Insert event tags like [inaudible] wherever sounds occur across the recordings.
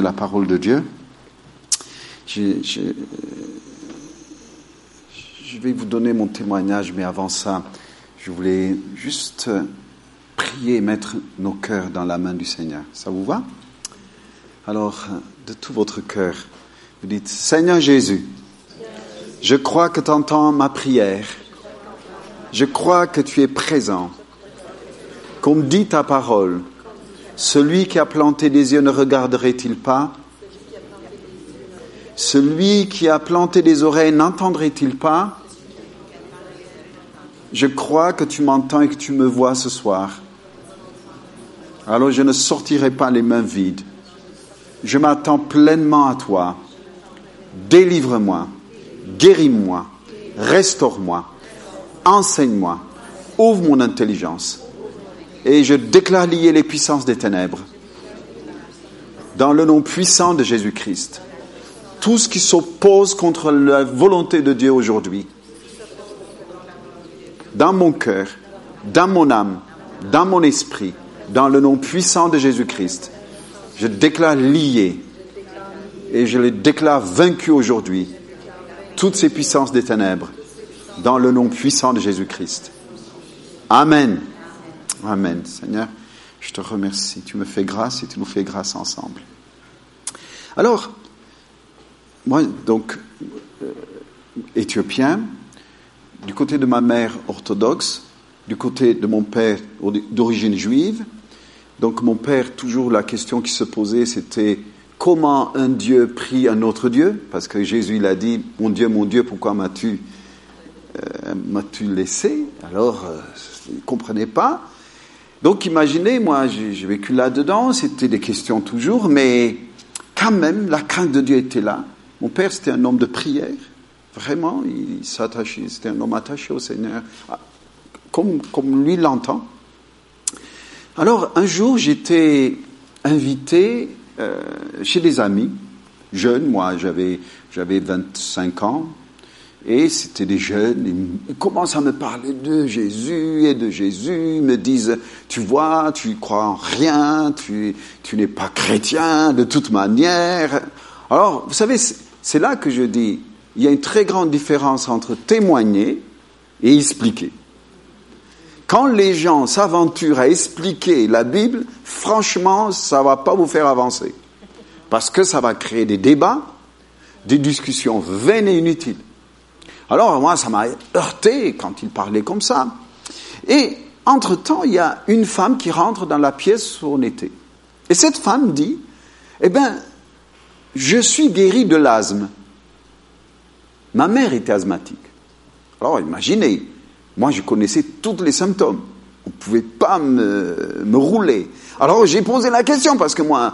la parole de Dieu. Je, je, vais vous donner mon témoignage, mais avant ça, je voulais juste prier et mettre nos cœurs dans la main du Seigneur. Ça vous va? Alors, de tout votre cœur, vous dites, Seigneur Jésus, je crois que tu entends ma prière. Je crois que tu es présent. Comme dit ta parole, celui qui a planté des yeux ne regarderait-il pas? Celui qui a planté des oreilles n'entendrait-il pas? Je crois que tu m'entends et que tu me vois ce soir. Alors je ne sortirai pas les mains vides. Je m'attends pleinement à toi. Délivre-moi, guéris-moi, restaure-moi, enseigne-moi, ouvre mon intelligence et je déclare lier les puissances des ténèbres. Dans le nom puissant de Jésus-Christ, tout ce qui s'oppose contre la volonté de Dieu aujourd'hui, dans mon cœur, dans mon âme, dans mon esprit, dans le nom puissant de Jésus-Christ, je déclare lié et je les déclare vaincus aujourd'hui, toutes ces puissances des ténèbres, dans le nom puissant de Jésus-Christ. Amen. Amen. Seigneur, je te remercie. Tu me fais grâce et tu nous fais grâce ensemble. Alors, moi, donc, euh, éthiopien, du côté de ma mère orthodoxe, du côté de mon père d'origine juive. Donc, mon père, toujours la question qui se posait, c'était comment un Dieu prie un autre Dieu? Parce que Jésus, il a dit, mon Dieu, mon Dieu, pourquoi m'as-tu euh, laissé? Alors, euh, il ne comprenait pas. Donc imaginez, moi j'ai vécu là-dedans, c'était des questions toujours, mais quand même la crainte de Dieu était là. Mon père c'était un homme de prière, vraiment, il s'attachait, c'était un homme attaché au Seigneur, ah, comme, lui l'entend. Alors un jour j'étais invité euh, chez des amis, jeunes, moi j'avais 25 ans, et c'était des jeunes, ils commencent à me parler de Jésus et de Jésus, ils me disent, tu vois, tu crois en rien, tu, tu n'es pas chrétien de toute manière. Alors, vous savez, c'est là que je dis, il y a une très grande différence entre témoigner et expliquer. Quand les gens s'aventurent à expliquer la Bible, franchement, ça va pas vous faire avancer. Parce que ça va créer des débats, des discussions vaines et inutiles. Alors moi, ça m'a heurté quand il parlait comme ça. Et entre-temps, il y a une femme qui rentre dans la pièce où on était. Et cette femme dit, eh bien, je suis guéri de l'asthme. Ma mère était asthmatique. Alors imaginez, moi je connaissais tous les symptômes. On ne pouvait pas me rouler. Alors j'ai posé la question parce que moi,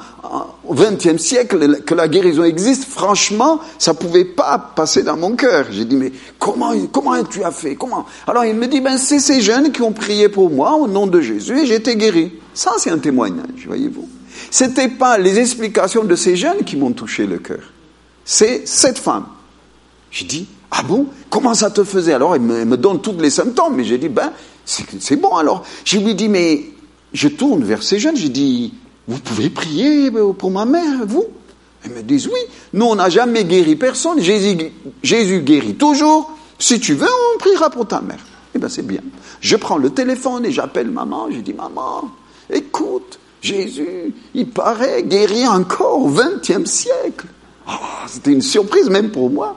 au XXe siècle, que la guérison existe, franchement, ça pouvait pas passer dans mon cœur. J'ai dit mais comment comment tu as fait Comment? Alors il me dit ben c'est ces jeunes qui ont prié pour moi au nom de Jésus et j'étais guéri. Ça c'est un témoignage, voyez-vous. C'était pas les explications de ces jeunes qui m'ont touché le cœur. C'est cette femme. J'ai dit ah bon? Comment ça te faisait? Alors elle me, me donne tous les symptômes, mais j'ai dit ben c'est bon alors. Je lui dis mais je tourne vers ces jeunes, j'ai dit, vous pouvez prier pour ma mère, vous? Ils me disent, oui, nous on n'a jamais guéri personne, Jésus, guérit toujours, si tu veux, on priera pour ta mère. Eh bien c'est bien. Je prends le téléphone et j'appelle maman, je dis, maman, écoute, Jésus, il paraît guéri encore au XXe siècle. Oh, C'était une surprise même pour moi.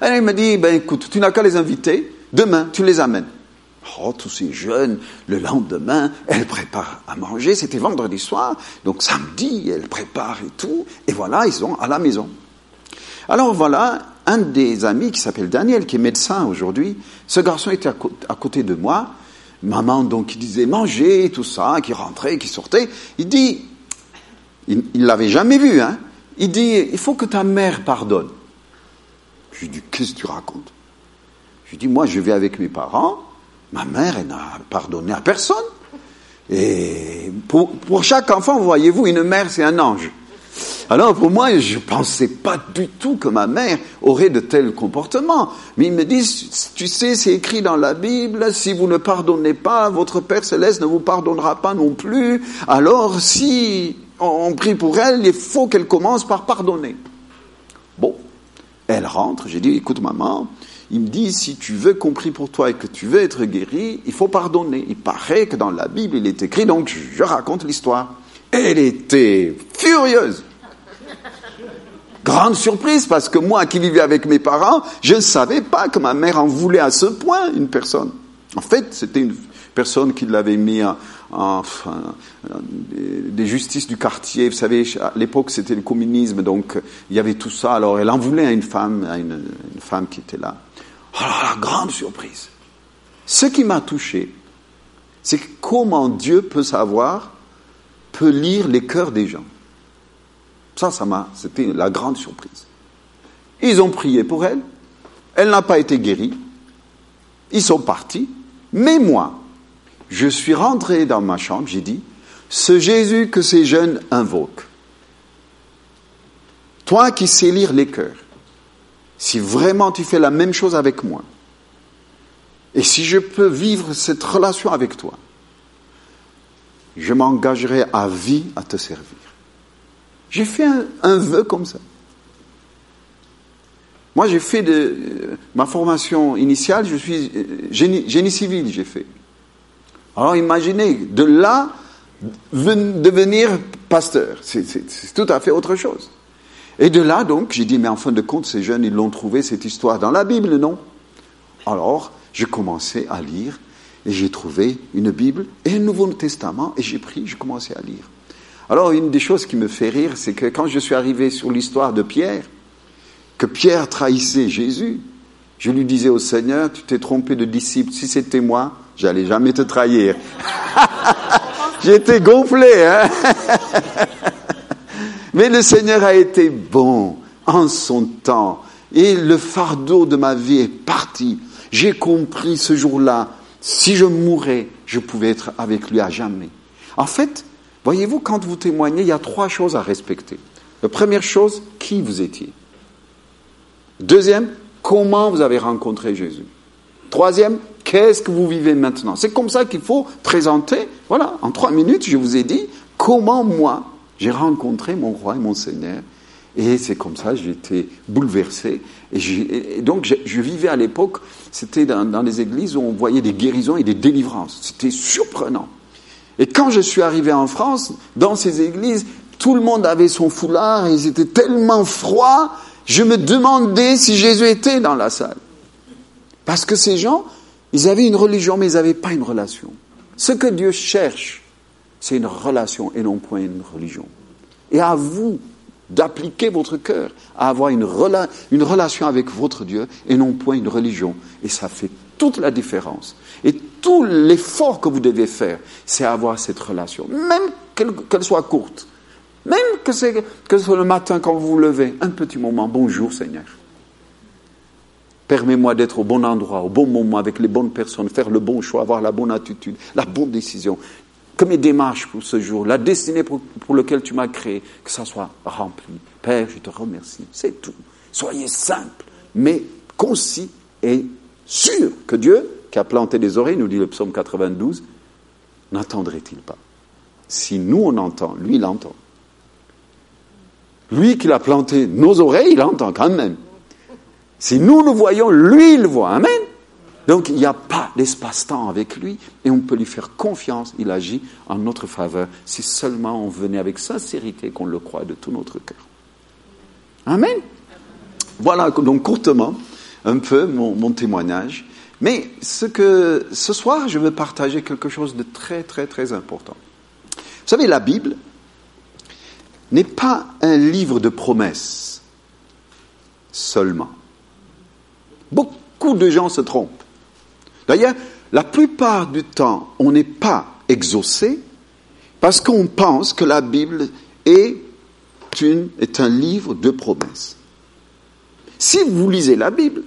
Elle il me dit, ben écoute, tu n'as qu'à les inviter, demain tu les amènes. Oh, tous ces jeunes, le lendemain, elle prépare à manger, c'était vendredi soir, donc samedi, elle prépare et tout, et voilà, ils sont à la maison. Alors voilà, un des amis qui s'appelle Daniel, qui est médecin aujourd'hui, ce garçon était à, côté de moi, maman donc qui disait manger, tout ça, qui rentrait, qui sortait, il dit, il ne l'avait jamais vu, hein, il dit, il faut que ta mère pardonne. Je lui dis, qu'est-ce que tu racontes? Je lui dis, moi je vais avec mes parents, Ma mère, elle n'a pardonné à personne. Et pour, pour chaque enfant, voyez-vous, une mère, c'est un ange. Alors pour moi, je ne pensais pas du tout que ma mère aurait de tels comportements. Mais ils me disent, tu sais, c'est écrit dans la Bible, si vous ne pardonnez pas, votre Père céleste ne vous pardonnera pas non plus. Alors si... on prie pour elle, il faut qu'elle commence par pardonner. Bon, elle rentre, j'ai dit, écoute maman, il me dit, si tu veux qu'on prie pour toi et que tu veux être guéri, il faut pardonner. Il paraît que dans la Bible, il est écrit, donc je raconte l'histoire. Elle était furieuse. Grande surprise, parce que moi qui vivais avec mes parents, je ne savais pas que ma mère en voulait à ce point une personne. En fait, c'était une personne qui l'avait mis en, des justices du quartier. Vous savez, à l'époque, c'était le communisme, donc il y avait tout ça. Alors, elle en voulait à une femme, à une, femme qui était là. Alors, oh la grande surprise. Ce qui m'a touché, c'est comment Dieu peut savoir, peut lire les cœurs des gens. Ça, ça m'a, c'était la grande surprise. Ils ont prié pour elle. Elle n'a pas été guérie. Ils sont partis. Mais moi, je suis rentré dans ma chambre, j'ai dit, ce Jésus que ces jeunes invoquent, toi qui sais lire les cœurs, si vraiment tu fais la même chose avec moi, et si je peux vivre cette relation avec toi, je m'engagerai à vie à te servir. J'ai fait un, vœu comme ça. Moi, j'ai fait de ma formation initiale, je suis génie, génie civil, j'ai fait. Alors imaginez, de là, devenir pasteur, c'est tout à fait autre chose. Et de là, donc, j'ai dit, mais en fin de compte, ces jeunes, ils l'ont trouvé, cette histoire, dans la Bible, non? Alors, j'ai commencé à lire, et j'ai trouvé une Bible et un Nouveau Testament, et j'ai pris, j'ai commencé à lire. Alors, une des choses qui me fait rire, c'est que quand je suis arrivé sur l'histoire de Pierre, que Pierre trahissait Jésus, je lui disais au Seigneur, tu t'es trompé de disciple, si c'était moi, J'allais jamais te trahir. [laughs] J'étais gonflé, hein [laughs] Mais le Seigneur a été bon en son temps. Et le fardeau de ma vie est parti. J'ai compris ce jour-là, si je mourais, je pouvais être avec lui à jamais. En fait, voyez-vous, quand vous témoignez, il y a trois choses à respecter. La première chose, qui vous étiez. Deuxième, comment vous avez rencontré Jésus. Troisième, qu'est-ce que vous vivez maintenant C'est comme ça qu'il faut présenter, voilà, en trois minutes, je vous ai dit comment moi, j'ai rencontré mon roi et mon Seigneur. Et c'est comme ça, été bouleversé. Et, donc, je, vivais à l'époque, c'était dans, dans les églises où on voyait des guérisons et des délivrances. C'était surprenant. Et quand je suis arrivé en France, dans ces églises, tout le monde avait son foulard et ils étaient tellement froids, je me demandais si Jésus était dans la salle. Parce que ces gens, ils avaient une religion, mais ils n'avaient pas une relation. Ce que Dieu cherche, c'est une relation et non point une religion. Et à vous d'appliquer votre cœur à avoir une, relation avec votre Dieu et non point une religion. Et ça fait toute la différence. Et tout l'effort que vous devez faire, c'est avoir cette relation, même qu'elle soit courte. Même que, que ce soit le matin quand vous vous levez, un petit moment, bonjour Seigneur. Permets-moi d'être au bon endroit, au bon moment, avec les bonnes personnes, faire le bon choix, avoir la bonne attitude, la bonne décision. Que mes démarches pour ce jour, la destinée pour, laquelle tu m'as créé, que ça soit rempli. Père, je te remercie. C'est tout. Soyez simple, mais concis et sûr que Dieu, qui a planté des oreilles, nous dit le psaume 92, n'entendrait-il pas? Si nous on entend, lui il entend. Lui qui l'a planté nos oreilles, il entend quand même. Si nous le voyons, lui il voit. Amen. Donc il n'y a pas d'espace-temps avec lui et on peut lui faire confiance. Il agit en notre faveur si seulement on venait avec sincérité qu'on le croit de tout notre cœur. Amen. Voilà donc courtement un peu mon, mon témoignage. Mais ce que ce soir je veux partager quelque chose de très très très important. Vous savez, la Bible n'est pas un livre de promesses seulement. Beaucoup de gens se trompent. D'ailleurs, la plupart du temps, on n'est pas exaucé parce qu'on pense que la Bible est, un livre de promesses. Si vous lisez la Bible,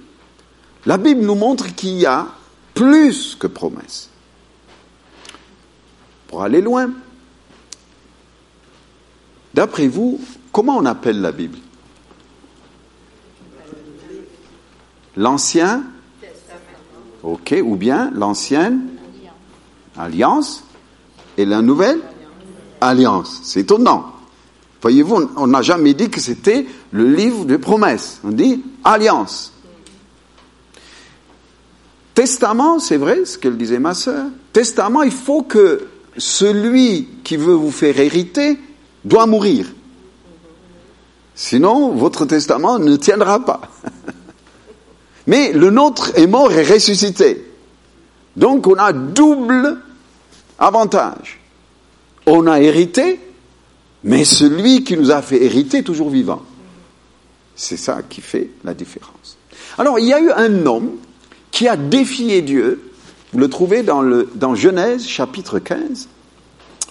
la Bible nous montre qu'il y a plus que promesses. Pour aller loin, d'après vous, comment on appelle la Bible? L'Ancien Ok, ou bien l'ancienne alliance et la nouvelle alliance. C'est étonnant. Voyez-vous, on n'a jamais dit que c'était le livre de promesses. On dit alliance. Testament, c'est vrai, ce qu'elle disait ma sœur. Testament, il faut que celui qui veut vous faire hériter doit mourir. Sinon, votre testament ne tiendra pas. [laughs] Mais le nôtre est mort et ressuscité. Donc on a double avantage. On a hérité, mais celui qui nous a fait hériter est toujours vivant. C'est ça qui fait la différence. Alors il y a eu un homme qui a défié Dieu. Vous le trouvez dans, le, Genèse chapitre 15.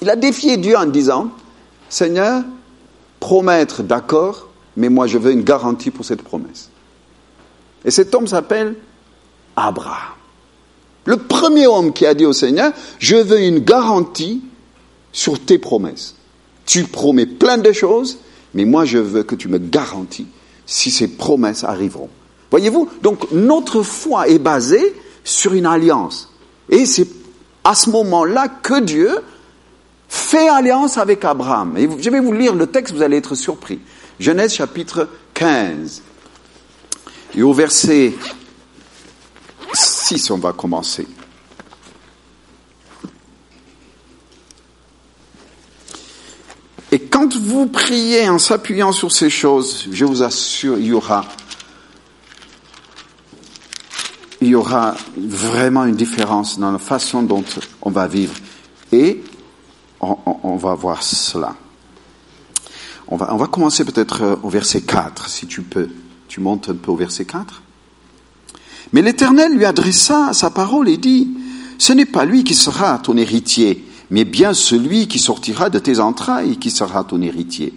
Il a défié Dieu en disant, Seigneur, promettre, d'accord, mais moi je veux une garantie pour cette promesse. Et cet homme s'appelle Abraham. Le premier homme qui a dit au Seigneur, je veux une garantie sur tes promesses. Tu promets plein de choses, mais moi je veux que tu me garantis si ces promesses arriveront. Voyez-vous Donc notre foi est basée sur une alliance. Et c'est à ce moment-là que Dieu fait alliance avec Abraham. Et je vais vous lire le texte, vous allez être surpris. Genèse chapitre 15. Et au verset 6, on va commencer. Et quand vous priez en s'appuyant sur ces choses, je vous assure, il y aura, il y aura vraiment une différence dans la façon dont on va vivre. Et on, va voir cela. On va, on va commencer peut-être au verset 4, si tu peux. Tu montes un peu au verset 4. Mais l'Éternel lui adressa sa parole et dit, Ce n'est pas lui qui sera ton héritier, mais bien celui qui sortira de tes entrailles qui sera ton héritier.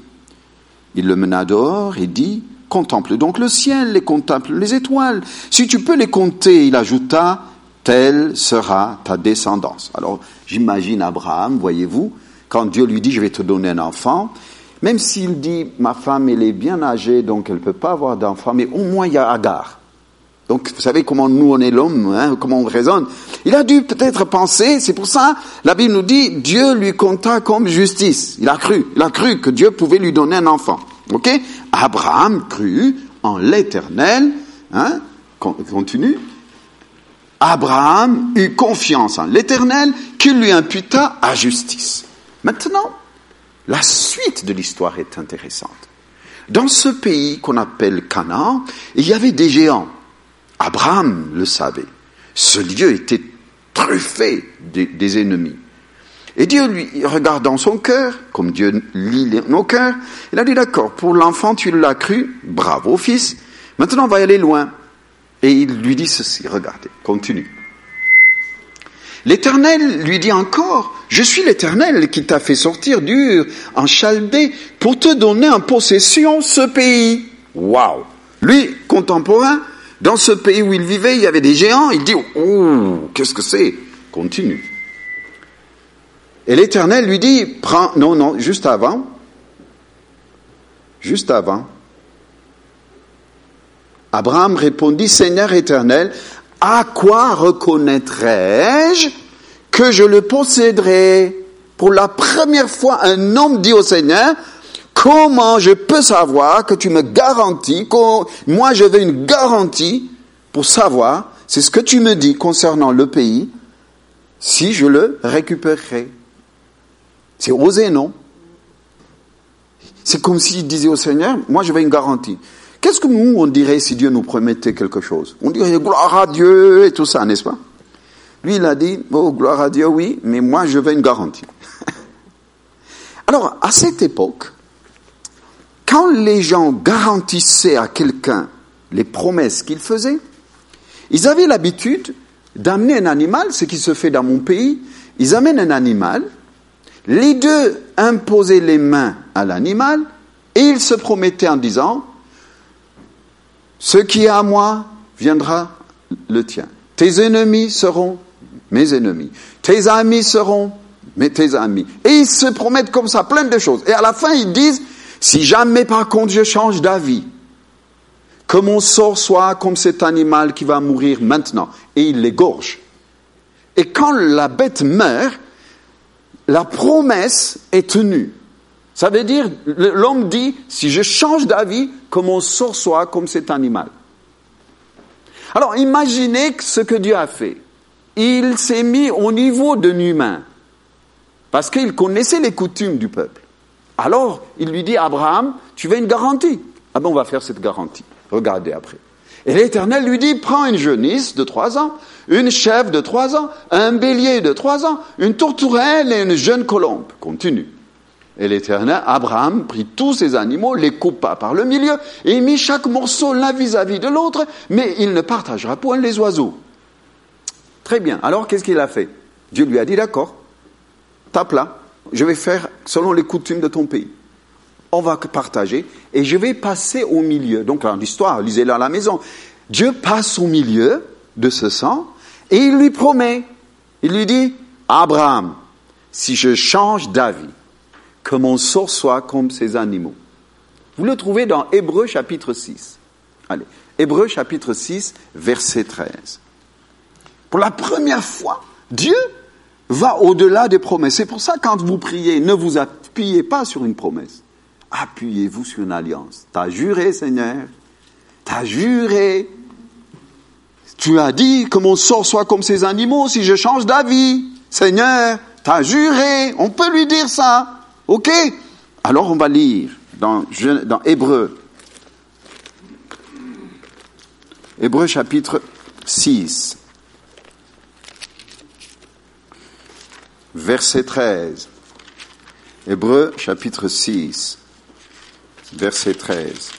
Il le mena dehors et dit, Contemple donc le ciel et contemple les étoiles. Si tu peux les compter, il ajouta, telle sera ta descendance. Alors j'imagine Abraham, voyez-vous, quand Dieu lui dit, je vais te donner un enfant, même s'il dit, ma femme, elle est bien âgée, donc elle ne peut pas avoir d'enfant, mais au moins il y a Agar. Donc, vous savez comment nous, on est l'homme, hein, comment on raisonne. Il a dû peut-être penser, c'est pour ça, la Bible nous dit, Dieu lui compta comme justice. Il a cru, il a cru que Dieu pouvait lui donner un enfant. Ok? Abraham crut en l'éternel, hein, continue. Abraham eut confiance en l'éternel qui lui imputa à justice. Maintenant, la suite de l'histoire est intéressante. Dans ce pays qu'on appelle Canaan, il y avait des géants. Abraham le savait. Ce lieu était truffé des, ennemis. Et Dieu lui, regardant son cœur, comme Dieu lit nos cœurs, il a dit d'accord, pour l'enfant tu l'as cru, bravo fils, maintenant on va aller loin. Et il lui dit ceci, regardez, continue. L'Éternel lui dit encore, je suis l'Éternel qui t'a fait sortir dur en Chaldée pour te donner en possession ce pays. Waouh Lui, contemporain, dans ce pays où il vivait, il y avait des géants, il dit, oh, qu'est-ce que c'est? Continue. Et l'Éternel lui dit, prends, non, non, juste avant, juste avant, Abraham répondit, Seigneur éternel, à quoi reconnaîtrai-je que je le posséderai Pour la première fois, un homme dit au Seigneur, comment je peux savoir que tu me garantis, moi je veux une garantie pour savoir, c'est ce que tu me dis concernant le pays, si je le récupérerai. C'est osé, non? C'est comme s'il disait au Seigneur, moi je veux une garantie. Qu'est-ce que nous, on dirait si Dieu nous promettait quelque chose? On dirait gloire à Dieu et tout ça, n'est-ce pas? Lui, il a dit, oh, gloire à Dieu, oui, mais moi, je veux une garantie. [laughs] Alors, à cette époque, quand les gens garantissaient à quelqu'un les promesses qu'il faisait, ils avaient l'habitude d'amener un animal, ce qui se fait dans mon pays, ils amènent un animal, les deux imposaient les mains à l'animal, et ils se promettaient en disant, ce qui est à moi viendra le tien. Tes ennemis seront mes ennemis. Tes amis seront mes tes amis. Et ils se promettent comme ça plein de choses. Et à la fin, ils disent, si jamais par contre je change d'avis, que mon sort soit comme cet animal qui va mourir maintenant. Et ils l'égorgent. Et quand la bête meurt, la promesse est tenue. Ça veut dire, l'homme dit, si je change d'avis, que mon sort soit comme cet animal. Alors imaginez ce que Dieu a fait. Il s'est mis au niveau d'un humain, parce qu'il connaissait les coutumes du peuple. Alors, il lui dit, Abraham, tu veux une garantie? Ah ben, on va faire cette garantie. Regardez après. Et l'Éternel lui dit, prends une jeunisse de trois ans, une chèvre de trois ans, un bélier de trois ans, une tourterelle et une jeune colombe. Continue. Et l'Éternel, Abraham, prit tous ces animaux, les coupa par le milieu, et mit chaque morceau l'un vis-à-vis de l'autre, mais il ne partagera point les oiseaux. Très bien. Alors, qu'est-ce qu'il a fait? Dieu lui a dit, d'accord, tape là, je vais faire selon les coutumes de ton pays. On va partager, et je vais passer au milieu. Donc, dans l'histoire, lisez-le à la maison. Dieu passe au milieu de ce sang, et il lui promet, il lui dit, Abraham, si je change d'avis, que mon sort soit comme ces animaux. Vous le trouvez dans Hébreu chapitre 6. Allez, Hébreu chapitre 6, verset 13. Pour la première fois, Dieu va au-delà des promesses. C'est pour ça, quand vous priez, ne vous appuyez pas sur une promesse. Appuyez-vous sur une alliance. T'as juré, Seigneur. T'as juré. Tu as dit que mon sort soit comme ces animaux si je change d'avis. Seigneur, t'as juré. On peut lui dire ça. OK Alors on va lire dans, dans Hébreu. Hébreu chapitre 6. Verset 13. Hébreu chapitre 6. Verset 13.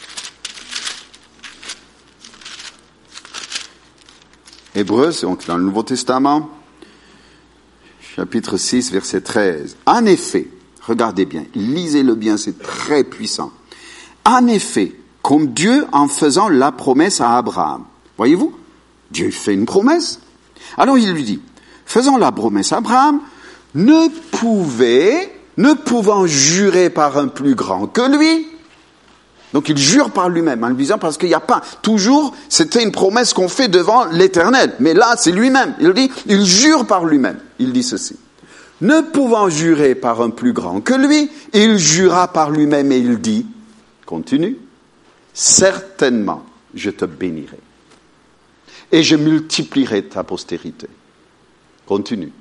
Hébreu, c'est donc dans le Nouveau Testament, chapitre 6, verset 13. En effet, Regardez bien, lisez-le bien, c'est très puissant. En effet, comme Dieu en faisant la promesse à Abraham, voyez-vous, Dieu fait une promesse. Alors il lui dit, faisant la promesse à Abraham, ne pouvait, ne pouvant jurer par un plus grand que lui, donc il jure par lui-même en lui disant parce qu'il n'y a pas toujours, c'était une promesse qu'on fait devant l'Éternel, mais là c'est lui-même. Il dit, il jure par lui-même. Il dit ceci ne pouvant jurer par un plus grand que lui, il jura par lui-même et il dit, continue, certainement je te bénirai et je multiplierai ta postérité. Continue.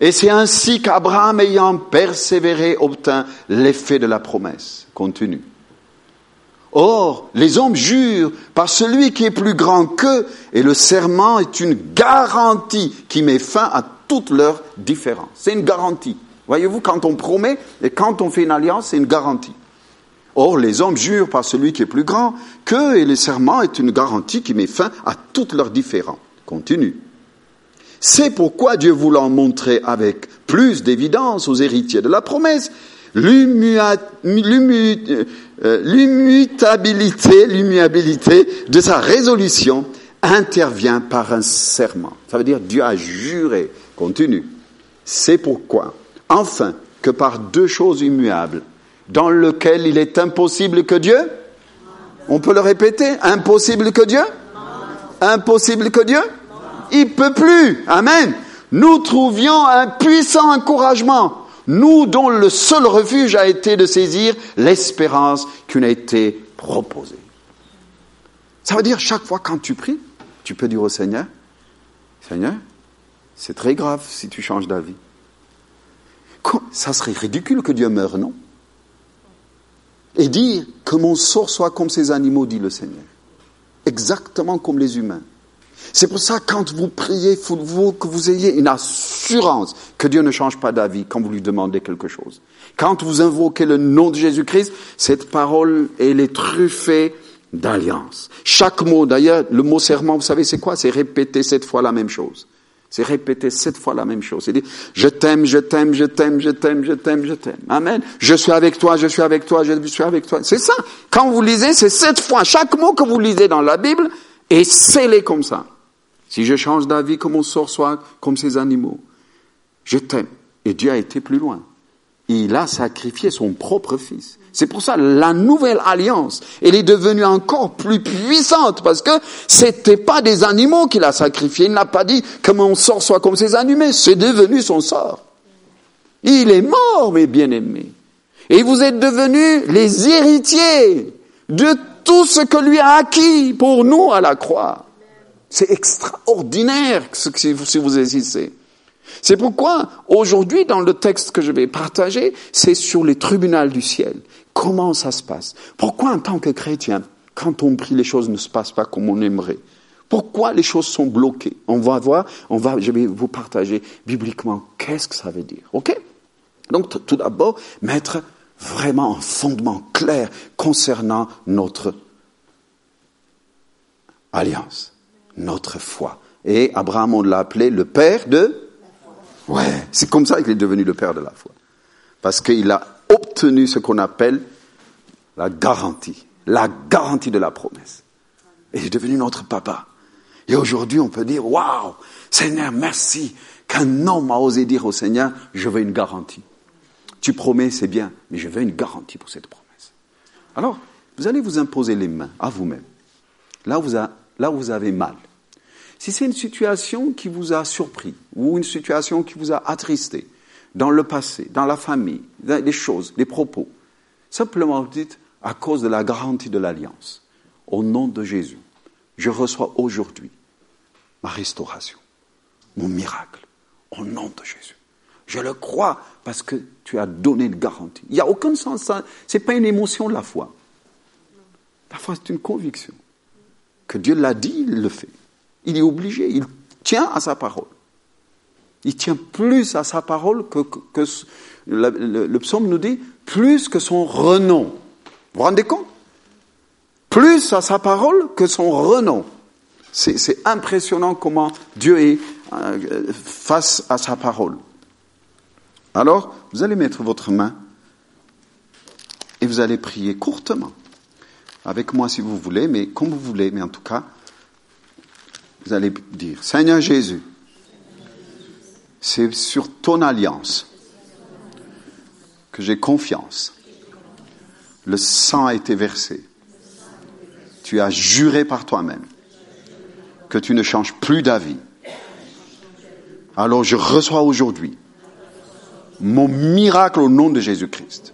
Et c'est ainsi qu'Abraham, ayant persévéré, obtint l'effet de la promesse. Continue. Or, les hommes jurent par celui qui est plus grand qu'eux, et le serment est une garantie qui met fin à toutes leurs différences. C'est une garantie. Voyez-vous, quand on promet et quand on fait une alliance, c'est une garantie. Or, les hommes jurent par celui qui est plus grand qu'eux, et le serment est une garantie qui met fin à toutes leurs différences. Continue. C'est pourquoi Dieu voulant montrer avec plus d'évidence aux héritiers de la promesse euh, l'immutabilité, l'immuabilité de sa résolution intervient par un serment. Ça veut dire Dieu a juré Continue. C'est pourquoi, enfin, que par deux choses immuables, dans lesquelles il est impossible que Dieu, on peut le répéter, impossible que Dieu, impossible que Dieu, il peut plus. Amen. Nous trouvions un puissant encouragement, nous dont le seul refuge a été de saisir l'espérance qui nous a été proposée. Ça veut dire chaque fois quand tu pries, tu peux dire au Seigneur, Seigneur, c'est très grave si tu changes d'avis. Ça serait ridicule que Dieu meure, non? Et dire que mon sort soit comme ces animaux, dit le Seigneur. Exactement comme les humains. C'est pour ça, quand vous priez, il faut que vous ayez une assurance que Dieu ne change pas d'avis quand vous lui demandez quelque chose. Quand vous invoquez le nom de Jésus-Christ, cette parole, elle est truffée d'alliance. Chaque mot, d'ailleurs, le mot serment, vous savez, c'est quoi? C'est répéter cette fois la même chose. C'est répéter sept fois la même chose. C'est dire, je t'aime, je t'aime, je t'aime, je t'aime, je t'aime, je t'aime. Amen. Je suis avec toi, je suis avec toi, je suis avec toi. C'est ça. Quand vous lisez, c'est sept fois. Chaque mot que vous lisez dans la Bible est scellé comme ça. Si je change d'avis, que mon sort soit comme ces animaux. Je t'aime. Et Dieu a été plus loin. Il a sacrifié son propre fils. C'est pour ça la nouvelle alliance, elle est devenue encore plus puissante parce que c'était pas des animaux qu'il a sacrifiés. Il n'a pas dit que mon sort soit comme ces animaux. C'est devenu son sort. Il est mort, mes bien-aimés. Et vous êtes devenus les héritiers de tout ce que lui a acquis pour nous à la croix. C'est extraordinaire si vous existez. C'est pourquoi aujourd'hui, dans le texte que je vais partager, c'est sur les tribunaux du ciel. Comment ça se passe? Pourquoi en tant que chrétien, quand on prie, les choses ne se passent pas comme on aimerait? Pourquoi les choses sont bloquées? On va voir, on va, je vais vous partager bibliquement qu'est-ce que ça veut dire. Ok? Donc tout d'abord, mettre vraiment un fondement clair concernant notre alliance, notre foi. Et Abraham, on l'a appelé le père de Ouais, c'est comme ça qu'il est devenu le père de la foi. Parce qu'il a obtenu ce qu'on appelle la garantie, la garantie de la promesse. Et il est devenu notre papa. Et aujourd'hui, on peut dire, waouh, Seigneur, merci qu'un homme a osé dire au Seigneur, je veux une garantie. Tu promets, c'est bien, mais je veux une garantie pour cette promesse. Alors, vous allez vous imposer les mains à vous-même. Là, là où vous avez mal. Si c'est une situation qui vous a surpris ou une situation qui vous a attristé dans le passé, dans la famille, dans les choses, les propos, simplement dites à cause de la garantie de l'alliance, au nom de Jésus, je reçois aujourd'hui ma restauration, mon miracle, au nom de Jésus. Je le crois parce que tu as donné une garantie. Il n'y a aucun sens, ce n'est pas une émotion la foi. La foi, c'est une conviction. Que Dieu l'a dit, il le fait. Il est obligé, il tient à sa parole. Il tient plus à sa parole que, le, psaume nous dit, plus que son renom. Vous vous rendez compte? Plus à sa parole que son renom. C'est impressionnant comment Dieu est euh, face à sa parole. Alors, vous allez mettre votre main et vous allez prier courtement. Avec moi si vous voulez, mais comme vous voulez, mais en tout cas, vous allez dire, Seigneur Jésus, c'est sur ton alliance que j'ai confiance. Le sang a été versé. Tu as juré par toi-même que tu ne changes plus d'avis. Alors je reçois aujourd'hui mon miracle au nom de Jésus-Christ.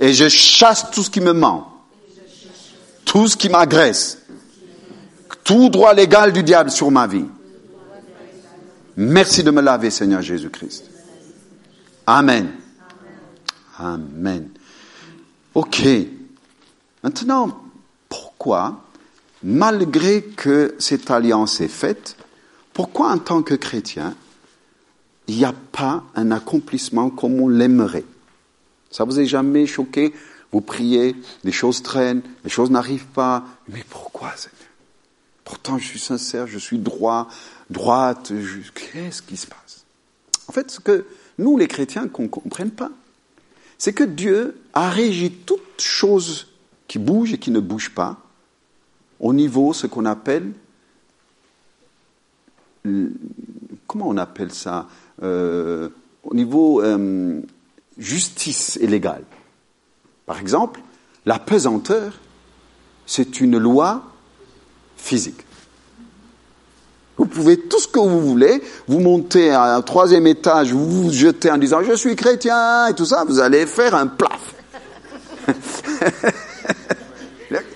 Et je chasse tout ce qui me ment, tout ce qui m'agresse, tout droit légal du diable sur ma vie. Merci de me laver, Seigneur Jésus-Christ. Amen. Amen. Ok. Maintenant, pourquoi, malgré que cette alliance est faite, pourquoi en tant que chrétien, il n'y a pas un accomplissement comme on l'aimerait? Ça vous est jamais choqué? Vous priez, les choses traînent, les choses n'arrivent pas. Mais pourquoi, Seigneur? Pourtant, je suis sincère, je suis droit, droite. Qu'est-ce qui se passe? En fait, ce que nous, les chrétiens, qu'on ne comprenne pas, c'est que Dieu a régi toutes choses qui bougent et qui ne bougent pas au niveau, ce qu'on appelle, comment on appelle ça euh, Au niveau euh, justice et légal. Par exemple, la pesanteur, c'est une loi physique. Vous pouvez tout ce que vous voulez, vous montez à un troisième étage, vous vous jetez en disant je suis chrétien et tout ça, vous allez faire un plaf. [laughs]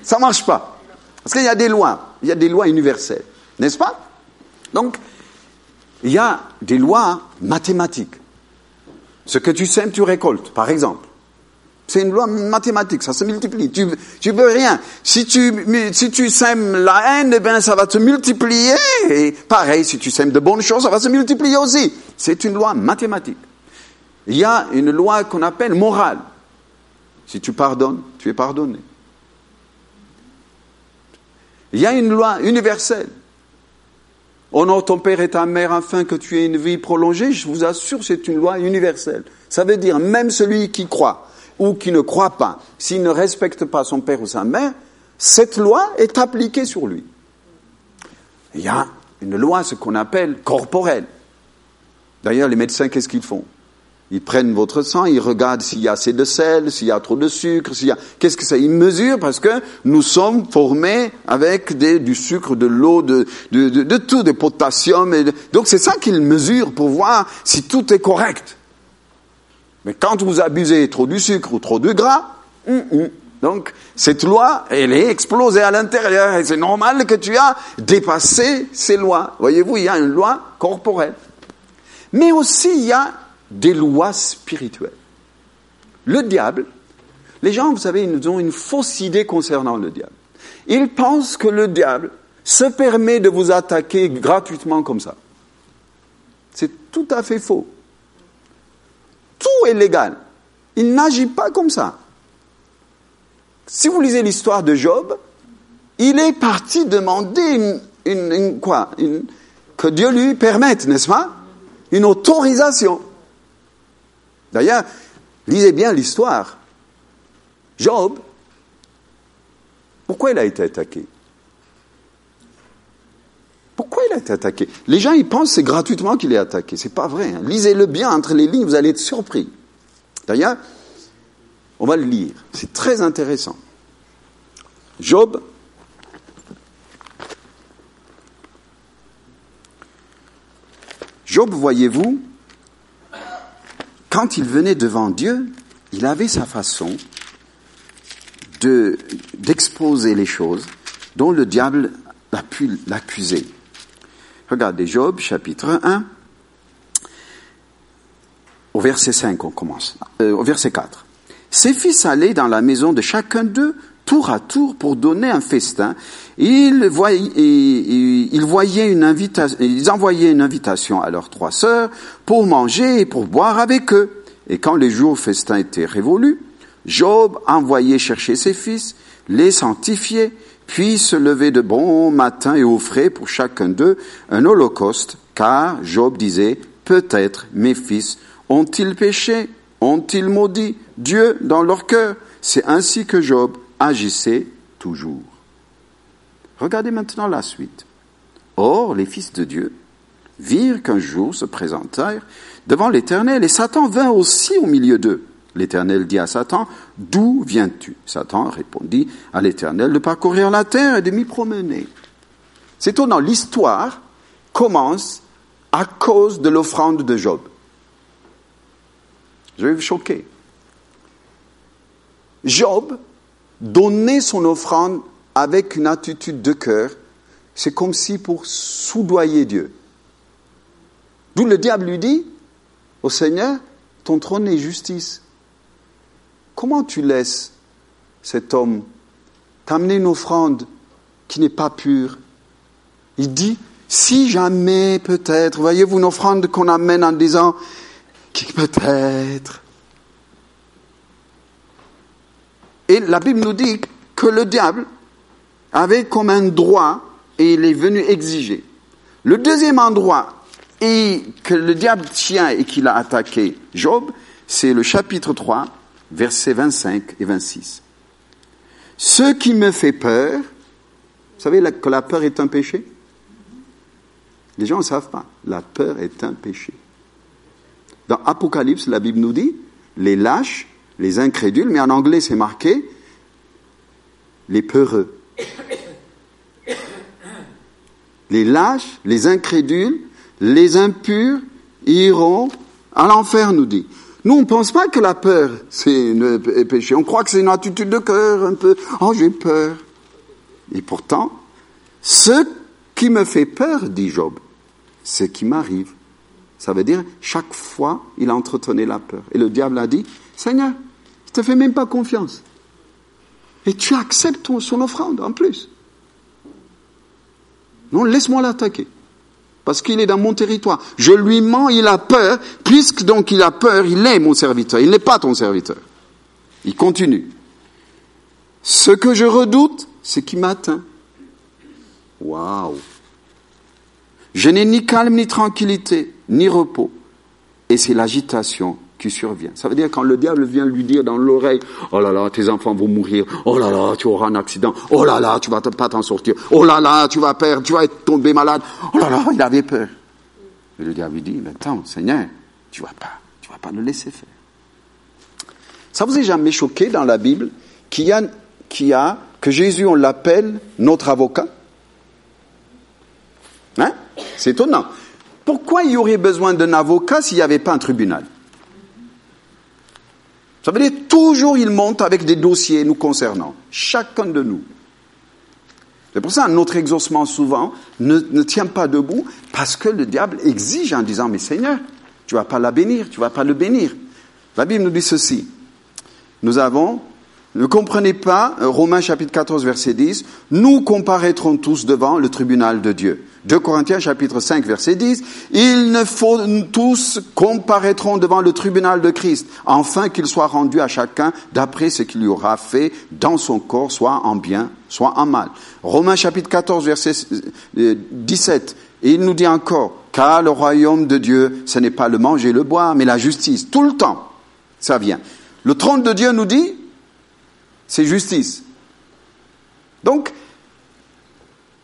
ça marche pas. Parce qu'il y a des lois, il y a des lois universelles, n'est-ce pas? Donc, il y a des lois mathématiques. Ce que tu sèmes, tu récoltes, par exemple. C'est une loi mathématique, ça se multiplie. Tu ne peux rien. Si tu, si tu sèmes la haine, eh ça va te multiplier. Pareil, si tu sèmes de bonnes choses, ça va se multiplier aussi. C'est une loi mathématique. Il y a une loi qu'on appelle morale. Si tu pardonnes, tu es pardonné. Il y a une loi universelle. Honore ton père et ta mère afin que tu aies une vie prolongée. Je vous assure, c'est une loi universelle. Ça veut dire même celui qui croit ou qui ne croit pas, s'il ne respecte pas son père ou sa mère, cette loi est appliquée sur lui. Il y a une loi, ce qu'on appelle corporelle. D'ailleurs, les médecins, qu'est-ce qu'ils font? Ils prennent votre sang, ils regardent s'il y a assez de sel, s'il y a trop de sucre, s'il y a... Qu'est-ce que ça Ils mesurent parce que nous sommes formés avec du sucre, de l'eau, de, de, tout, de potassium. Donc c'est ça qu'ils mesurent pour voir si tout est correct. Mais quand vous abusez trop du sucre ou trop du gras, donc cette loi, elle est explosée à l'intérieur c'est normal que tu as dépassé ces lois. Voyez-vous, il y a une loi corporelle. Mais aussi, il y a des lois spirituelles. Le diable, les gens, vous savez, ils ont une fausse idée concernant le diable. Ils pensent que le diable se permet de vous attaquer gratuitement comme ça. C'est tout à fait faux. Tout est légal. Il n'agit pas comme ça. Si vous lisez l'histoire de Job, il est parti demander une, quoi que Dieu lui permette, n'est-ce pas Une autorisation. D'ailleurs, lisez bien l'histoire. Job, pourquoi il a été attaqué? Pourquoi il a été attaqué? Les gens, ils pensent c'est gratuitement qu'il est attaqué. C'est pas vrai. Hein. Lisez-le bien entre les lignes, vous allez être surpris. D'ailleurs, on va le lire. C'est très intéressant. Job. Job, voyez-vous, quand il venait devant Dieu, il avait sa façon de, d'exposer les choses dont le diable a pu l'accuser. Regardez Job, chapitre 1, au verset 5, on commence, euh, au verset 4. Ses fils allaient dans la maison de chacun d'eux, tour à tour, pour donner un festin. Ils voyaient, envoyaient une invitation à leurs trois sœurs pour manger et pour boire avec eux. Et quand les jours festin étaient révolus, Job envoyait chercher ses fils, les sanctifiait puis se lever de bon matin et offrait pour chacun d'eux un holocauste, car Job disait, peut-être mes fils ont-ils péché, ont-ils maudit Dieu dans leur cœur C'est ainsi que Job agissait toujours. Regardez maintenant la suite. Or, les fils de Dieu virent qu'un jour se présentèrent devant l'Éternel, et Satan vint aussi au milieu d'eux. L'Éternel dit à Satan, D'où viens-tu? Satan répondit à l'Éternel de parcourir la terre et de m'y promener. C'est étonnant, l'histoire commence à cause de l'offrande de Job. Je vais vous choquer. Job donnait son offrande avec une attitude de cœur, c'est comme si pour soudoyer Dieu. D'où le diable lui dit au Seigneur, ton trône est justice. Comment tu laisses cet homme t'amener une offrande qui n'est pas pure? Il dit, si jamais peut-être, voyez-vous une offrande qu'on amène en disant, peut-être. Et la Bible nous dit que le diable avait comme un droit et il est venu exiger. Le deuxième endroit et que le diable tient et qu'il a attaqué Job, c'est le chapitre 3, versets 25 et 26. Ce qui me fait peur, vous savez que la peur est un péché? Les gens ne savent pas. La peur est un péché. Dans Apocalypse, la Bible nous dit, les lâches, les incrédules, mais en anglais c'est marqué, les peureux. Les lâches, les incrédules, les impurs iront à l'enfer, nous dit. Nous, on ne pense pas que la peur, c'est un péché. On croit que c'est une attitude de cœur, un peu, oh, j'ai peur. Et pourtant, ce qui me fait peur, dit Job, c'est ce qui m'arrive. Ça veut dire, chaque fois, il a entretenu la peur. Et le diable a dit, Seigneur, il ne te fait même pas confiance. Et tu acceptes son offrande, en plus. Non, laisse-moi l'attaquer parce qu'il est dans mon territoire. Je lui mens, il a peur, puisque donc il a peur, il est mon serviteur, il n'est pas ton serviteur. Il continue. Ce que je redoute, c'est qui m'atteint. Waouh. Je n'ai ni calme, ni tranquillité, ni repos. Et c'est l'agitation qui survient. Ça veut dire quand le diable vient lui dire dans l'oreille, oh là là, tes enfants vont mourir, oh là là, tu auras un accident, oh là là, tu vas pas t'en sortir, oh là là, tu vas perdre, tu vas être tombé malade, oh là là, il avait peur. Et le diable lui dit, mais attends, Seigneur, tu vas pas, tu vas pas le laisser faire. Ça vous est jamais choqué dans la Bible qu'il y a, qu'il a que Jésus, on l'appelle notre avocat? Hein? C'est étonnant. Pourquoi il y aurait besoin d'un avocat s'il n'y avait pas un tribunal? Ça veut dire toujours il monte avec des dossiers nous concernant, chacun de nous. C'est pour ça notre exaucement souvent ne, ne, tient pas debout parce que le diable exige en disant mais Seigneur, tu vas pas la bénir, tu vas pas le bénir. La Bible nous dit ceci. Nous avons ne comprenez pas, euh, Romains chapitre 14 verset 10, nous comparaîtrons tous devant le tribunal de Dieu. 2 Corinthiens chapitre 5 verset 10, il ne faut tous comparaîtront devant le tribunal de Christ, afin qu'il soit rendu à chacun d'après ce qu'il lui aura fait dans son corps, soit en bien, soit en mal. Romains chapitre 14 verset 17, et il nous dit encore, car le royaume de Dieu, ce n'est pas le manger et le boire, mais la justice, tout le temps, ça vient. Le trône de Dieu nous dit, c'est justice. Donc,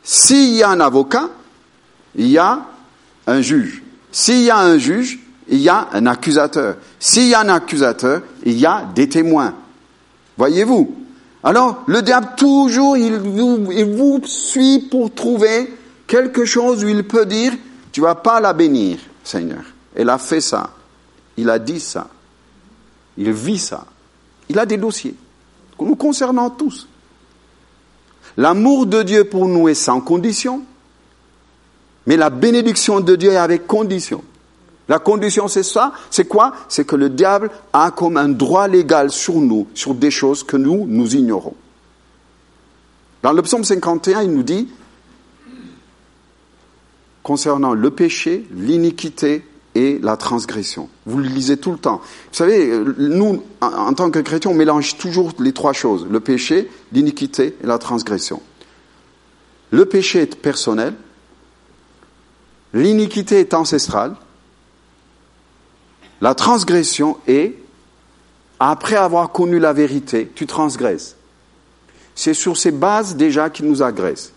s'il y a un avocat, il y a un juge. S'il y a un juge, il y a un accusateur. S'il y a un accusateur, il y a des témoins. Voyez-vous? Alors, le diable, toujours, il vous, suit pour trouver quelque chose où il peut dire, tu vas pas la bénir, Seigneur. Elle a fait ça. Il a dit ça. Il vit ça. Il a des dossiers nous concernant tous. L'amour de Dieu pour nous est sans condition, mais la bénédiction de Dieu est avec condition. La condition, c'est ça? C'est quoi? C'est que le diable a comme un droit légal sur nous, sur des choses que nous, nous ignorons. Dans le psaume 51, il nous dit, concernant le péché, l'iniquité et la transgression. Vous le lisez tout le temps. Vous savez, nous, en tant que chrétiens, on mélange toujours les trois choses, le péché, l'iniquité et la transgression. Le péché est personnel, l'iniquité est ancestrale, la transgression est, après avoir connu la vérité, tu transgresses. C'est sur ces bases déjà qu'il nous agresse.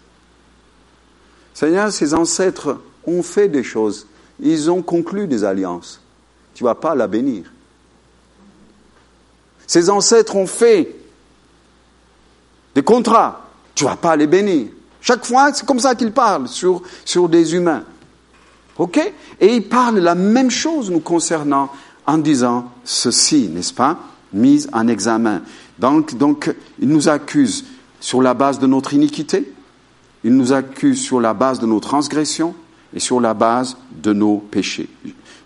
Seigneur, ses ancêtres ont fait des choses ils ont conclu des alliances. Tu ne vas pas la bénir. Ses ancêtres ont fait des contrats. Tu ne vas pas les bénir. Chaque fois, c'est comme ça qu'ils parlent sur, sur des humains. OK? Et ils parlent la même chose nous concernant en disant ceci, n'est-ce pas? Mise en examen. Donc, donc, ils nous accusent sur la base de notre iniquité, ils nous accusent sur la base de nos transgressions, et sur la base de nos péchés.